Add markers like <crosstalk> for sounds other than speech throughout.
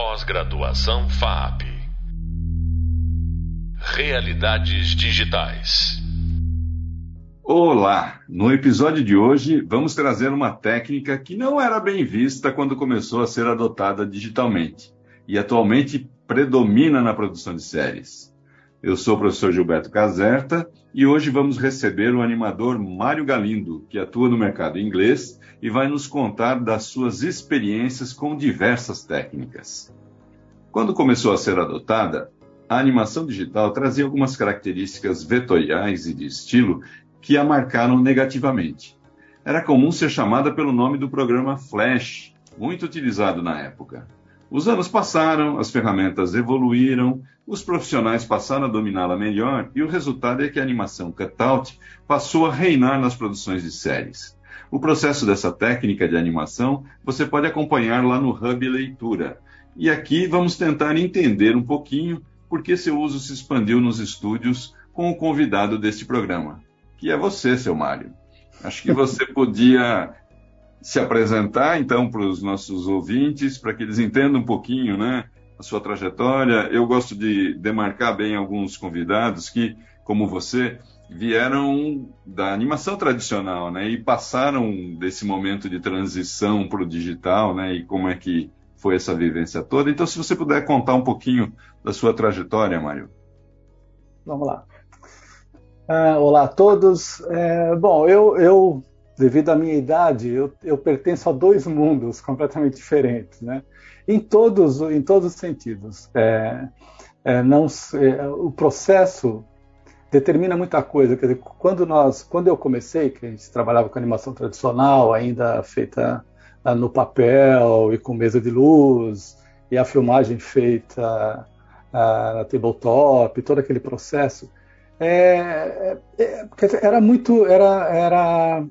Pós-graduação FAP. Realidades digitais. Olá! No episódio de hoje, vamos trazer uma técnica que não era bem vista quando começou a ser adotada digitalmente e atualmente predomina na produção de séries. Eu sou o professor Gilberto Caserta e hoje vamos receber o animador Mário Galindo, que atua no mercado inglês e vai nos contar das suas experiências com diversas técnicas. Quando começou a ser adotada, a animação digital trazia algumas características vetoriais e de estilo que a marcaram negativamente. Era comum ser chamada pelo nome do programa Flash, muito utilizado na época. Os anos passaram, as ferramentas evoluíram, os profissionais passaram a dominá-la melhor e o resultado é que a animação cutout passou a reinar nas produções de séries. O processo dessa técnica de animação você pode acompanhar lá no Hub Leitura. E aqui vamos tentar entender um pouquinho por que seu uso se expandiu nos estúdios com o convidado deste programa, que é você, seu Mário. Acho que você <laughs> podia se apresentar, então, para os nossos ouvintes, para que eles entendam um pouquinho, né, a sua trajetória. Eu gosto de demarcar bem alguns convidados que, como você, vieram da animação tradicional, né, e passaram desse momento de transição para o digital, né, e como é que foi essa vivência toda. Então, se você puder contar um pouquinho da sua trajetória, Mário. Vamos lá. Uh, olá a todos. É, bom, eu, eu devido à minha idade, eu, eu, pertenço a dois mundos <laughs> completamente diferentes, né? Em todos, em todos os sentidos. É, é, não, é, o processo determina muita coisa. Quer dizer, quando nós, quando eu comecei, que a gente trabalhava com animação tradicional, ainda feita ah, no papel e com mesa de luz, e a filmagem feita uh, na tabletop, todo aquele processo, é, é, é era muito era era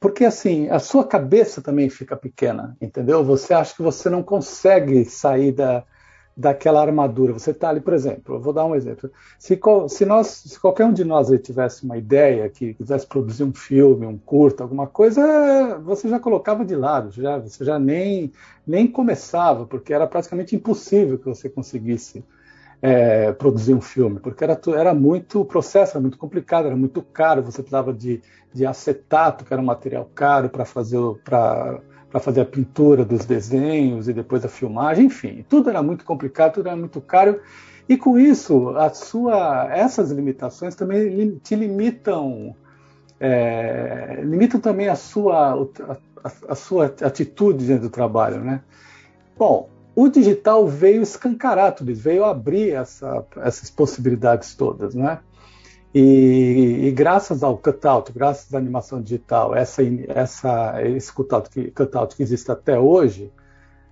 porque assim a sua cabeça também fica pequena entendeu? Você acha que você não consegue sair da daquela armadura. Você está ali por exemplo vou dar um exemplo. Se, se nós se qualquer um de nós tivesse uma ideia que quisesse produzir um filme um curto alguma coisa você já colocava de lado já você já nem nem começava porque era praticamente impossível que você conseguisse é, produzir um filme, porque era, era muito, o processo era muito complicado, era muito caro, você precisava de, de acetato, que era um material caro para fazer para fazer a pintura dos desenhos e depois a filmagem, enfim, tudo era muito complicado, tudo era muito caro. E com isso, a sua, essas limitações também te limitam, é, limitam também a sua, a, a, sua atitude dentro do trabalho, né? Bom, o digital veio escancarar tudo isso, veio abrir essa, essas possibilidades todas, né? E, e, graças ao cutout, graças à animação digital, essa, essa, esse cutout que, cutout que existe até hoje,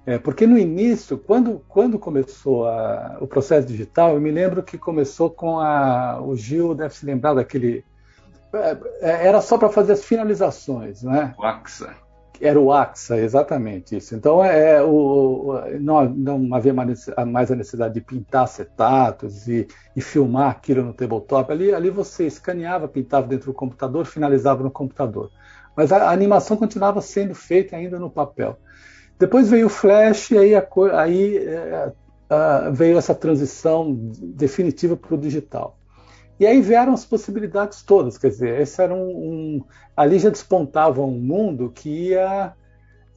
é, porque no início, quando, quando começou a, o processo digital, eu me lembro que começou com a. O Gil deve se lembrar daquele. É, é era só para fazer as finalizações, né? O AXA. Era o AXA, exatamente isso. Então, é, é o, não, não havia mais a necessidade de pintar acetatos e, e, filmar aquilo no tabletop. Ali, ali você escaneava, pintava dentro do computador, finalizava no computador. Mas a, a animação continuava sendo feita ainda no papel. Depois veio o Flash e aí, a, aí é, a, veio essa transição definitiva para o digital. E aí vieram as possibilidades todas, quer dizer, esse era um, um, ali já despontava um mundo que ia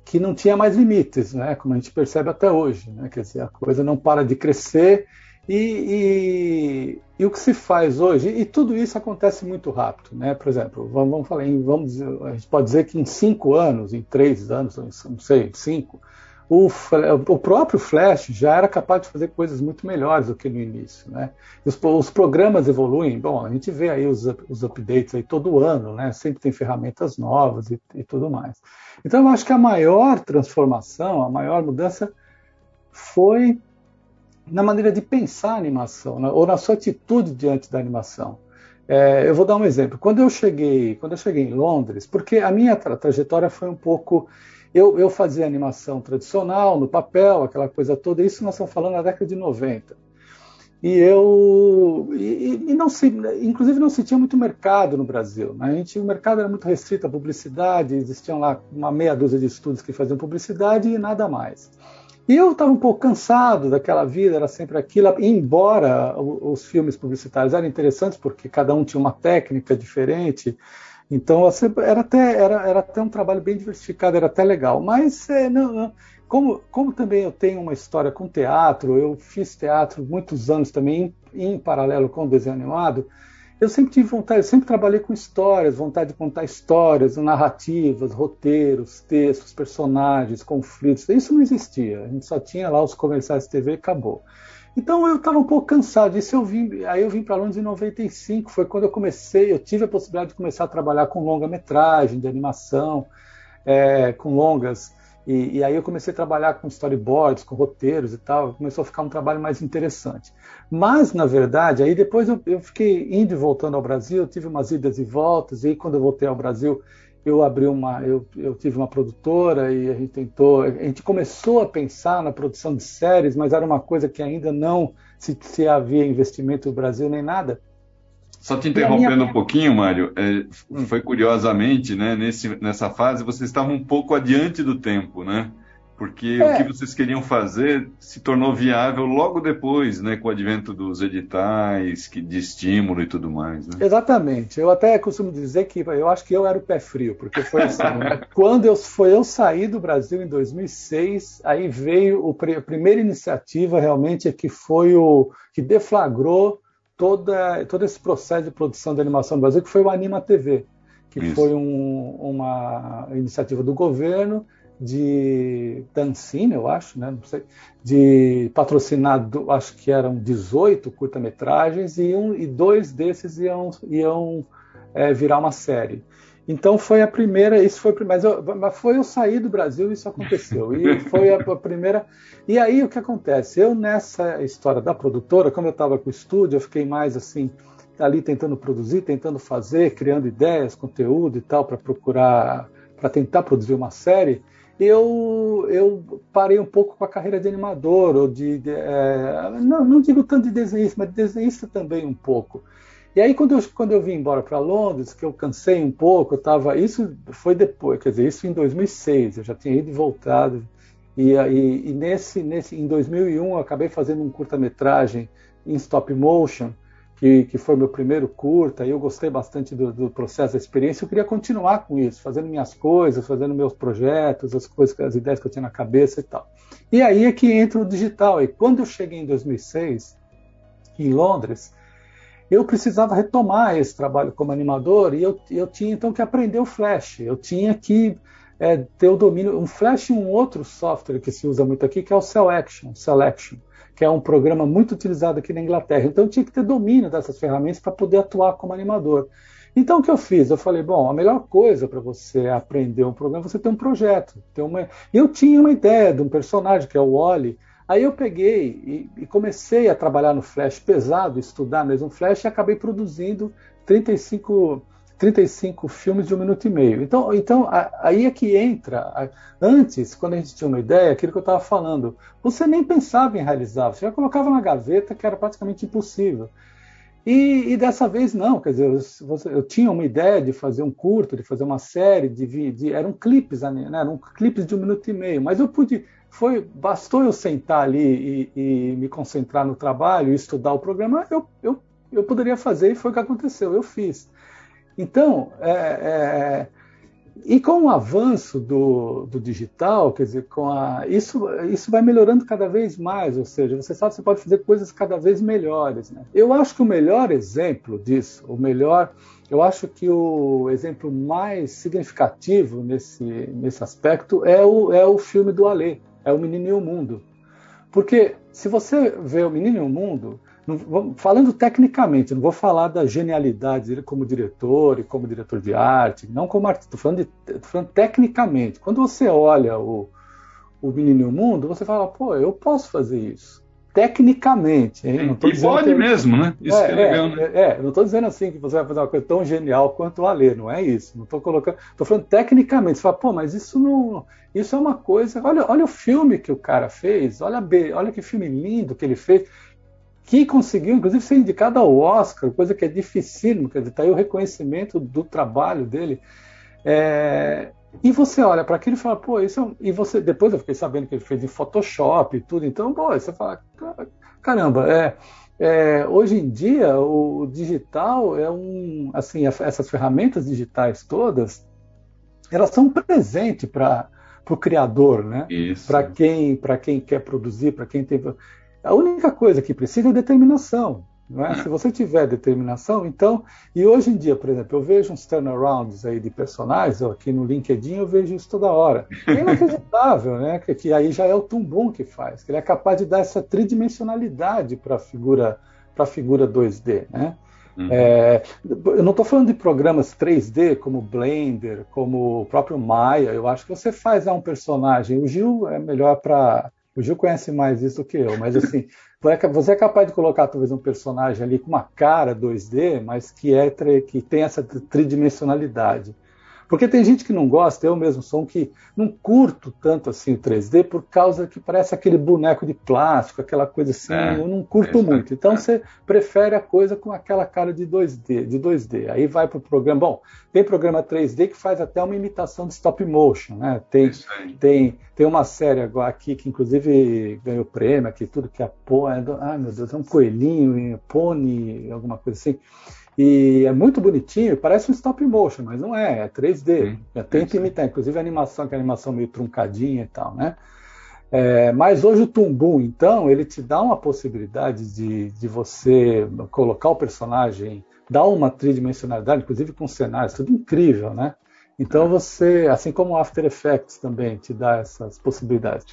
que não tinha mais limites, né? Como a gente percebe até hoje, né? Quer dizer, a coisa não para de crescer e, e, e, o que se faz hoje e tudo isso acontece muito rápido, né? Por exemplo, vamos, vamos falar, em, vamos, a gente pode dizer que em cinco anos, em três anos, não sei, cinco, o, o, próprio Flash já era capaz de fazer coisas muito melhores do que no início, né? Os, os programas evoluem, bom, a gente vê aí os, os updates aí todo ano, né? Sempre tem ferramentas novas e, e tudo mais. Então eu acho que a maior transformação, a maior mudança foi na maneira de pensar a animação, né? ou na sua atitude diante da animação. É, eu vou dar um exemplo. Quando eu cheguei, quando eu cheguei em Londres, porque a minha tra trajetória foi um pouco eu, eu fazia animação tradicional, no papel, aquela coisa toda, isso nós estamos falando na década de 90. E eu, e, e não se, inclusive não se tinha muito mercado no Brasil. Né? A gente, o mercado era muito restrito à publicidade, existiam lá uma meia dúzia de estúdios que faziam publicidade e nada mais. E eu estava um pouco cansado daquela vida, era sempre aquilo, embora os filmes publicitários eram interessantes, porque cada um tinha uma técnica diferente, então assim, era até, era, era até um trabalho bem diversificado, era até legal. Mas é, não, como, como também eu tenho uma história com teatro, eu fiz teatro muitos anos também em, em paralelo com o desenho animado, eu sempre tive vontade, eu sempre trabalhei com histórias, vontade de contar histórias, narrativas, roteiros, textos, personagens, conflitos. Isso não existia. A gente só tinha lá os comerciais de TV e acabou. Então eu estava um pouco cansado disso. Eu vim, aí eu vim para Londres em 95. Foi quando eu comecei, eu tive a possibilidade de começar a trabalhar com longa-metragem, de animação, é, com longas. E, e, aí eu comecei a trabalhar com storyboards, com roteiros e tal, começou a ficar um trabalho mais interessante. Mas, na verdade, aí depois eu, eu fiquei indo e voltando ao Brasil, tive umas idas e voltas, e aí quando eu voltei ao Brasil, eu abri uma, eu, eu tive uma produtora e a gente tentou, a gente começou a pensar na produção de séries, mas era uma coisa que ainda não se, se havia investimento no Brasil nem nada. Só te interrompendo minha... um pouquinho, Mário, é, hum. foi curiosamente, né, nesse, nessa fase, vocês estavam um pouco adiante do tempo, né? Porque é. o que vocês queriam fazer se tornou viável logo depois, né, com o advento dos editais que, de estímulo e tudo mais. Né? Exatamente. Eu até costumo dizer que eu acho que eu era o pé frio, porque foi assim. né? <laughs> Quando eu, foi eu sair do Brasil em 2006, aí veio o, a primeira iniciativa realmente que foi o que deflagrou toda, todo esse processo de produção de animação no Brasil, que foi o Anima TV, que Isso. foi um, uma iniciativa do governo de Dancine, eu acho, né? não sei, de patrocinado, acho que eram 18 curta-metragens e, um, e dois desses iam, iam é, virar uma série. Então foi a primeira, isso foi, mas, eu, mas foi eu sair do Brasil isso aconteceu e foi a, a, primeira. E aí o que acontece? Eu nessa história da produtora, como eu estava com o estúdio, eu fiquei mais assim ali tentando produzir, tentando fazer, criando ideias, conteúdo e tal para procurar, para tentar produzir uma série. Eu, eu parei um pouco com a carreira de animador ou de, de é, não, não digo tanto de desenhista, mas de desenhista também um pouco. E aí, quando eu, quando eu vim embora para Londres, que eu cansei um pouco, eu tava, isso foi depois, quer dizer, isso em 2006, eu já tinha ido e voltado. E, e, e nesse, nesse, em 2001, eu acabei fazendo um curta-metragem em stop motion, que, que foi meu primeiro curta, e eu gostei bastante do, do, processo, da experiência. Eu queria continuar com isso, fazendo minhas coisas, fazendo meus projetos, as coisas, as ideias que eu tinha na cabeça e tal. E aí é que entra o digital. E quando eu cheguei em 2006, em Londres, eu precisava retomar esse trabalho como animador e eu, eu tinha então que aprender o Flash. Eu tinha que é, ter o domínio. Um Flash e um outro software que se usa muito aqui, que é o Selection, Selection, que é um programa muito utilizado aqui na Inglaterra. Então eu tinha que ter domínio dessas ferramentas para poder atuar como animador. Então o que eu fiz? Eu falei, bom, a melhor coisa para você aprender um programa é você ter um projeto. Ter uma... Eu tinha uma ideia de um personagem que é o Wally Aí eu peguei e, e, comecei a trabalhar no Flash pesado, estudar mesmo Flash, e acabei produzindo 35, 35 filmes de um minuto e meio. Então, então aí é que entra. Antes, quando a gente tinha uma ideia, aquilo que eu estava falando, você nem pensava em realizar, você já colocava na gaveta que era praticamente impossível. E, e, dessa vez não, quer dizer, eu, eu, tinha uma ideia de fazer um curto, de fazer uma série, de, de eram clipes, né, eram clipes de um minuto e meio, mas eu pude foi bastou eu sentar ali e, e me concentrar no trabalho, estudar o programa, eu, eu, eu poderia fazer e foi o que aconteceu, eu fiz. Então, é, é, e com o avanço do, do digital, quer dizer, com a, isso, isso vai melhorando cada vez mais, ou seja, você sabe que você pode fazer coisas cada vez melhores. Né? Eu acho que o melhor exemplo disso, o melhor, eu acho que o exemplo mais significativo nesse, nesse aspecto é o, é o filme do Alê é o Menino e o Mundo. Porque se você vê o Menino e o Mundo, falando tecnicamente, não vou falar da genialidade dele como diretor e como diretor de arte, não como artista, estou falando, falando tecnicamente. Quando você olha o, o Menino e o Mundo, você fala, pô, eu posso fazer isso tecnicamente. Hein? Não e pode que... mesmo, né? Isso é, é legal, é, né? É, não estou dizendo assim que você vai fazer uma coisa tão genial quanto o Alê, não é isso. Não estou colocando. Estou falando tecnicamente. Você fala, pô, mas isso não. Isso é uma coisa. Olha, olha o filme que o cara fez, olha, olha que filme lindo que ele fez. Que conseguiu, inclusive, ser indicado ao Oscar, coisa que é dificílimo, quer dizer, está aí o reconhecimento do trabalho dele. É, E você olha para aquilo e fala, pô, isso é... E você, depois eu fiquei sabendo que ele fez em Photoshop e tudo, então, pô, você fala, caramba, é, é, hoje em dia o digital é um, assim, essas ferramentas digitais todas, elas são um presente para o criador, né? Para quem, para quem quer produzir, para quem tem. A única coisa que precisa é determinação. É? Se você tiver determinação, então, e hoje em dia, por exemplo, eu vejo uns turnarounds aí de personagens, aqui no LinkedIn eu vejo isso toda hora. É inacreditável, né? Que, que, aí já é o Tumbum que faz, que ele é capaz de dar essa tridimensionalidade para a figura, para figura 2D, né? Uhum. É, eu não estou falando de programas 3D como Blender, como o próprio Maya. Eu acho que você faz um personagem. O Gil é melhor para o Gil conhece mais isso que eu, mas assim, <laughs> você é capaz de colocar talvez um personagem ali com uma cara 2D, mas que é que tem essa tridimensionalidade. Porque tem gente que não gosta, eu mesmo sou um que não curto tanto assim o 3D por causa que parece aquele boneco de plástico, aquela coisa assim, é, eu não curto é, muito. Então é. você prefere a coisa com aquela cara de 2D, de 2D. Aí vai para o programa. Bom, tem programa 3D que faz até uma imitação de stop motion, né? Tem, tem, tem uma série agora aqui que inclusive ganhou prêmio aqui, tudo que é pô, é, ai meu Deus, é um coelhinho, pônei, alguma coisa assim. E é muito bonitinho, parece um stop motion, mas não é, é 3D. Sim, Tenta imitar, inclusive a animação, que é a animação meio truncadinha e tal, né? É, mas hoje o Tumbum, então, ele te dá uma possibilidade de, de você colocar o personagem, dar uma tridimensionalidade, inclusive com cenários, tudo incrível, né? Então você, assim como o After Effects também te dá essas possibilidades.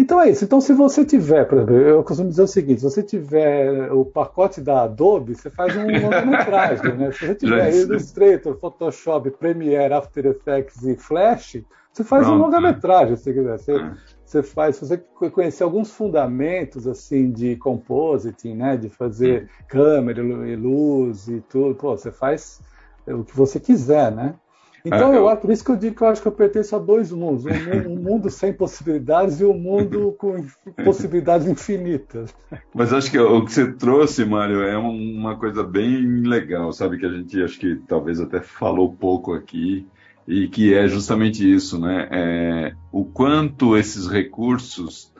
Então é isso. Então, se você tiver, por exemplo, eu costumo dizer o seguinte: se você tiver o pacote da Adobe, você faz um longa-metragem, né? Se você tiver Illustrator, Photoshop, Premiere, After Effects e Flash, você faz Pronto. um longa-metragem, se você quiser. Você, é. você faz, se você conhecer alguns fundamentos assim de compositing, né? De fazer hum. câmera e luz e tudo, pô, você faz o que você quiser, né? Então, é, eu, por isso que eu digo que eu acho que eu pertenço a dois mundos: um, um mundo sem possibilidades e um mundo com possibilidades infinitas. Mas acho que o que você trouxe, Mário, é uma coisa bem legal, sabe? Que a gente acho que talvez até falou pouco aqui, e que é justamente isso, né? É, o quanto esses recursos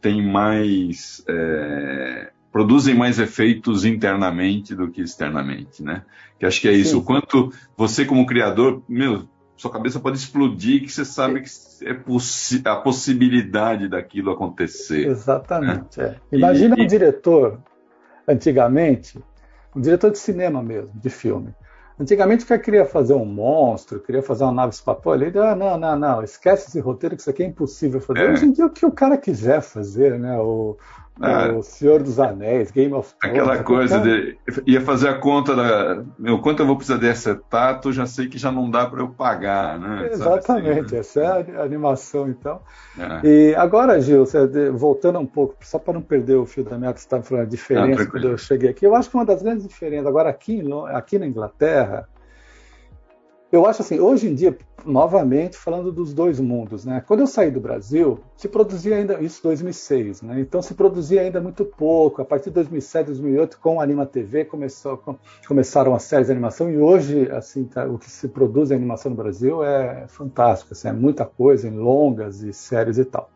têm mais. É, produzem mais efeitos internamente do que externamente, né? Que acho que é isso. Sim. O quanto você, como criador, meu, sua cabeça pode explodir, que você sabe que é possi a possibilidade daquilo acontecer. Exatamente. Né? É. Imagina e, um e... diretor, antigamente, um diretor de cinema mesmo, de filme. Antigamente o cara queria fazer um monstro, queria fazer uma nave espacial, ele ah, não, não, não, esquece esse roteiro que isso aqui é impossível fazer. É. Hoje em dia o que o cara quiser fazer, né? O, ah, o Senhor dos Anéis, Game of Thrones. Aquela coisa de. Ia fazer a conta da. Meu, quanto eu vou precisar desse tato, já sei que já não dá para eu pagar, né? Exatamente, assim, essa é a animação, então. É. E agora, Gil, voltando um pouco, só para não perder o fio da minha que você estava falando, a diferença ah, quando eu cheguei aqui, eu acho que uma das grandes diferenças, agora aqui, aqui na Inglaterra, eu acho assim, hoje em dia, novamente, falando dos dois mundos, né? Quando eu saí do Brasil, se produzia ainda, isso 2006, né? Então se produzia ainda muito pouco. A partir de 2007, 2008, com a Anima TV, começou, com, começaram as séries de animação e hoje, assim, tá, o que se produz em animação no Brasil é fantástico, assim, é muita coisa em longas e séries e tal.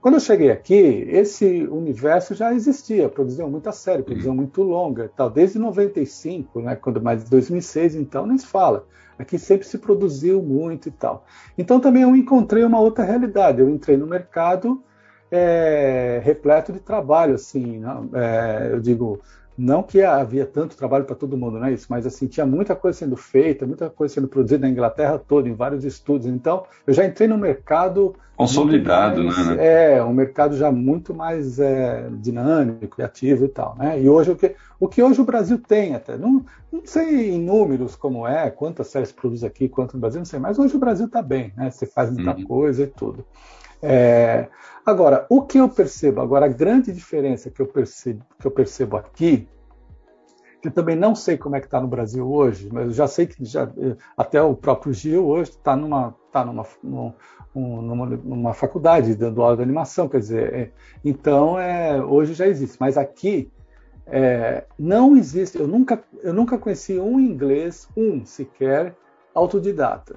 Quando eu cheguei aqui, esse universo já existia, produziam muita série, produziam muito longa, tal, desde 95, né? Quando mais 2006, então nem se fala. Aqui sempre se produziu muito e tal. Então também eu encontrei uma outra realidade. Eu entrei no mercado é, repleto de trabalho, assim, é, eu digo, não que havia tanto trabalho para todo mundo, não é isso, mas assim, tinha muita coisa sendo feita, muita coisa sendo produzida na Inglaterra toda, em vários estúdios. Então, eu já entrei no mercado. Consolidado, mais, né? É, um mercado já muito mais é, dinâmico e ativo e tal, né? E hoje, o que, o que hoje o Brasil tem até, não, não sei em números como é, quantas séries produz aqui, quanto no Brasil, não sei, mas hoje o Brasil está bem, né? Você faz muita uhum. coisa e tudo. É, agora, o que eu percebo, agora a grande diferença que eu percebo, que eu percebo aqui, que também não sei como é que está no Brasil hoje, mas eu já sei que já, até o próprio Gil hoje está numa, tá numa, numa, numa, faculdade dando aula de animação, quer dizer, é, então é, hoje já existe, mas aqui é, não existe, eu nunca, eu nunca conheci um inglês, um sequer, autodidata,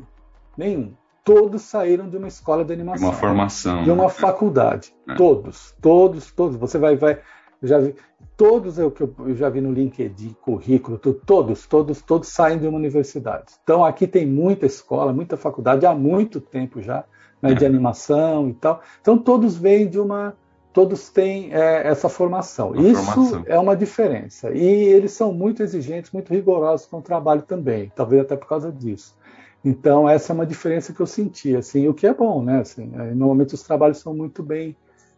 nenhum. todos saíram de uma escola de animação. Uma formação. De uma né? faculdade. É. Todos, todos, todos. Você vai, vai. Já vi, todos é o que eu, eu já vi no LinkedIn, currículo, todos, todos, todos saem de uma universidade. Então aqui tem muita escola, muita faculdade há muito tempo já, né, de animação e tal. Então todos vêm de uma todos têm é, essa formação. Uma Isso formação. é uma diferença. E eles são muito exigentes, muito rigorosos com o trabalho também, talvez até por causa disso. Então, essa é uma diferença que eu senti, assim, o que é bom, né? Assim, é, normalmente os trabalhos são muito bem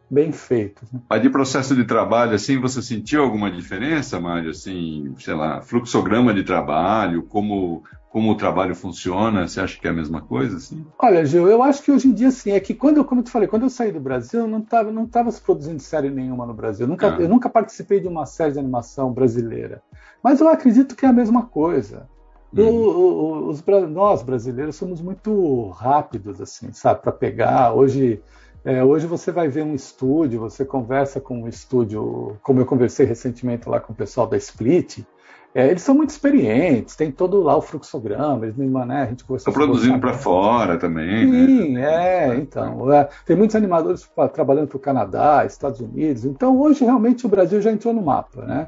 bem feitos. Né? Mas de processo de trabalho, assim, você sentiu alguma diferença, Mário? Assim, sei lá, fluxograma de trabalho, como como o trabalho funciona? Você acha que é a mesma coisa? Assim? Olha, Gil, eu acho que hoje em dia sim. É que quando, como eu te falei, quando eu saí do Brasil, eu não estava não tava se produzindo série nenhuma no Brasil. Eu nunca, ah. eu nunca participei de uma série de animação brasileira. Mas eu acredito que é a mesma coisa. Hum. os, nós brasileiros somos muito rápidos, assim, sabe, para pegar. Hoje, é, hoje você vai ver um estúdio, você conversa com um estúdio, como eu conversei recentemente lá com o pessoal da Split. É, eles são muito experientes, tem todo lá o fluxograma, eles, né, a gente Estão produzindo para fora também. Né? Sim, né? é, então. É, tem muitos animadores trabalhando para o Canadá, Estados Unidos. Então, hoje, realmente, o Brasil já entrou no mapa, né?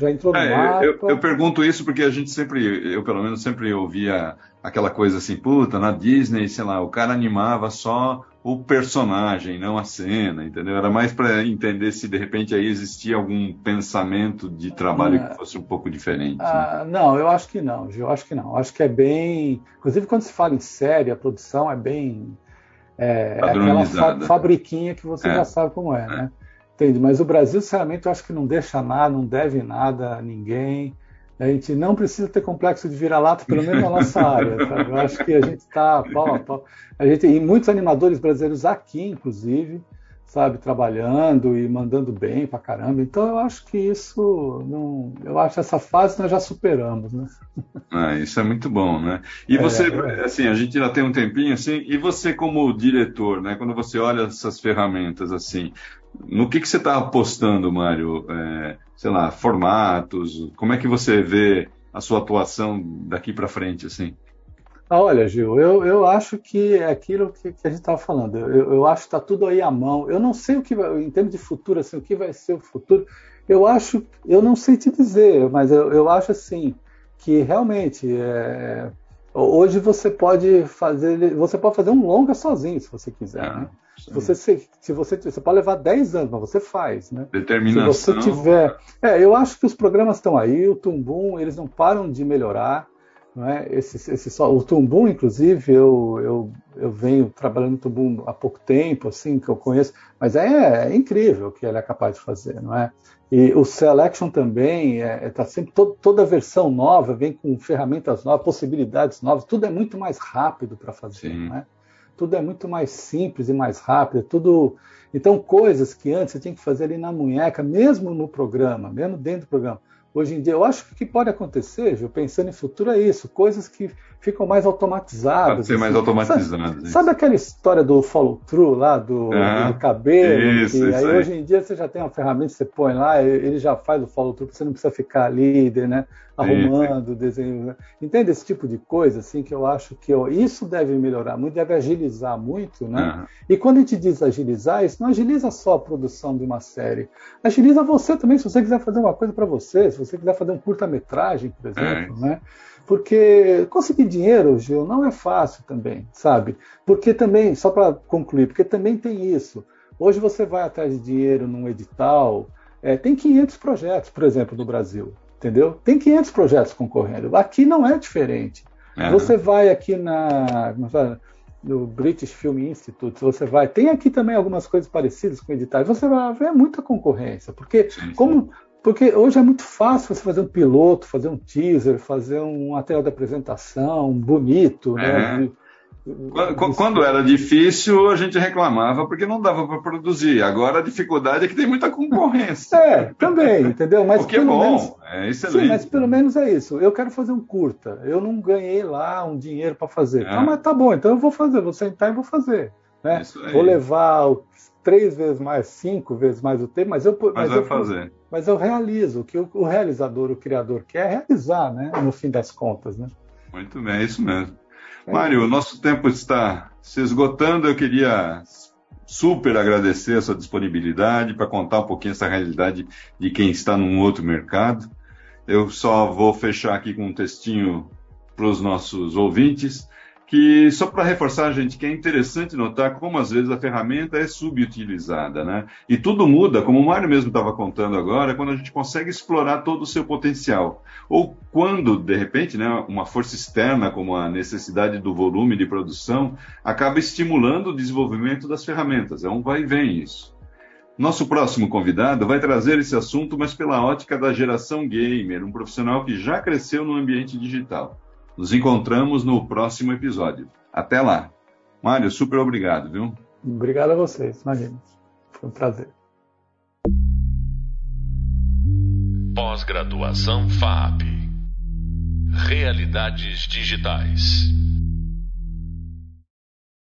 Já entrou no é, mapa. Eu, eu, pergunto isso porque a gente sempre, eu pelo menos sempre ouvia aquela coisa assim, puta, na Disney, sei lá, o cara animava só o personagem, não a cena, entendeu? Era mais para entender se de repente aí existia algum pensamento de trabalho é. que fosse um pouco diferente. Ah, né? Não, eu acho que não, Gil, eu acho que não. Eu acho que é bem. Inclusive, quando se fala em série, a produção é bem. É, é aquela fa fabriquinha que você é. já sabe como é, é. né? Entende? Mas o Brasil, sinceramente, eu acho que não deixa nada, não deve nada a ninguém. A gente não precisa ter complexo de vira-lata, pelo menos na nossa área. Sabe? Eu acho que a gente está pau a pau. A gente, e muitos animadores brasileiros aqui, inclusive, sabe, trabalhando e mandando bem pra caramba. Então eu acho que isso não, eu acho essa fase nós já superamos, né? Ah, isso é muito bom, né? E é, você, é. assim, a gente já tem um tempinho assim, e você como diretor, né, quando você olha essas ferramentas assim, no que, que você está apostando, Mário? É, sei lá, formatos? Como é que você vê a sua atuação daqui para frente, assim? Ah, olha, Gil, eu, eu acho que é aquilo que, que a gente estava falando. Eu, eu acho que está tudo aí à mão. Eu não sei o que vai, em termos de futuro, assim, o que vai ser o futuro. Eu acho, eu não sei te dizer, mas eu, eu acho assim que realmente é, hoje você pode fazer, você pode fazer um longa sozinho, se você quiser. É. Né? Você, se, se você, você pode levar 10 anos, mas você faz, né? Determinação. Se você tiver. É, eu acho que os programas estão aí, o Tumbum, eles não param de melhorar. Não é? esse, esse só, o Tumbum, inclusive, eu, eu, eu venho trabalhando no Tumbum há pouco tempo, assim, que eu conheço, mas é, é incrível o que ele é capaz de fazer, não é? E o Selection também está é, é sempre todo, toda versão nova vem com ferramentas novas, possibilidades novas, tudo é muito mais rápido para fazer, Sim. não é? tudo é muito mais simples e mais rápido, é tudo. Então, coisas que antes você tinha que fazer ali na munheca, mesmo no programa, mesmo dentro do programa, Hoje em dia, eu acho que o que pode acontecer, Gil, pensando em futuro, é isso: coisas que ficam mais automatizadas. Pode ser mais assim. automatizadas. Sabe, sabe, aquela história do follow-through lá, do, do cabelo? Isso, que, isso aí, aí, hoje em dia você já tem uma ferramenta que você põe lá, ele já faz o follow-through, você não precisa ficar ali, né, arrumando, desenho. Né? Entende esse tipo de coisa, assim, que eu acho que eu, isso deve melhorar muito, deve agilizar muito, né? E quando a gente diz agilizar, isso não agiliza só a produção de uma série, agiliza você também, se você quiser fazer uma coisa para você, se você quiser fazer um curta-metragem, por exemplo, é. né? Porque conseguir dinheiro, Gil, não é fácil também, sabe? Porque também, só para concluir, porque também tem isso. Hoje você vai atrás de dinheiro num edital, é, tem 500 projetos, por exemplo, no Brasil, entendeu? Tem 500 projetos concorrendo. Aqui não é diferente. Uhum. Você vai aqui na no British Film Institute, você vai, tem aqui também algumas coisas parecidas com editais, você vai ver muita concorrência, porque sim, sim. como porque hoje é muito fácil você fazer um piloto, fazer um teaser, fazer um material de apresentação bonito, né? É. Quando, quando, era difícil, a gente reclamava porque não dava para produzir. Agora a dificuldade é que tem muita concorrência. <laughs> É, também, entendeu? Mas o que é bom, menos, é excelente. Sim, mas pelo menos é isso. Eu quero fazer um curta. Eu não ganhei lá um dinheiro para fazer. É. Ah, mas tá bom, então eu vou fazer, vou sentar e vou fazer. Né? Vou levar três vezes mais, cinco vezes mais o tempo, mas eu, mas, mas eu, fazer. Mas eu realizo o que o, o, realizador, o criador quer realizar, né? No fim das contas, né? Muito bem, é isso mesmo. Mário, o nosso tempo está se esgotando. Eu queria super agradecer a sua disponibilidade para contar um pouquinho essa realidade de quem está num outro mercado. Eu só vou fechar aqui com um textinho para os nossos ouvintes que só para reforçar gente que é interessante notar como às vezes a ferramenta é subutilizada, né? E tudo muda, como o Mário mesmo estava contando agora, quando a gente consegue explorar todo o seu potencial. Ou quando, de repente, né, uma força externa, como a necessidade do volume de produção, acaba estimulando o desenvolvimento das ferramentas. É um vai e vem isso. Nosso próximo convidado vai trazer esse assunto, mas pela ótica da geração gamer, um profissional que já cresceu no ambiente digital. Nos encontramos no próximo episódio. Até lá. Mário, super obrigado, viu? Obrigado a vocês, imagina. Foi um prazer. Pós-graduação FAP. Realidades digitais.